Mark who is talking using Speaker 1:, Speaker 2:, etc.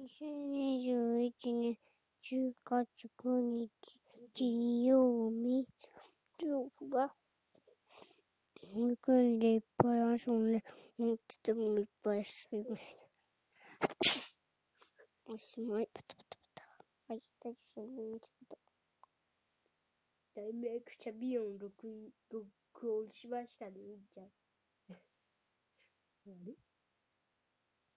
Speaker 1: 2021年10月9日金曜日。僕日は保育園でいっぱい遊んで思っててもいっぱい遊びました。おしまい。パタパタ。パタ。はい、大丈夫です。だいぶクチャビヨン録音しましたね、いいじゃん。あれ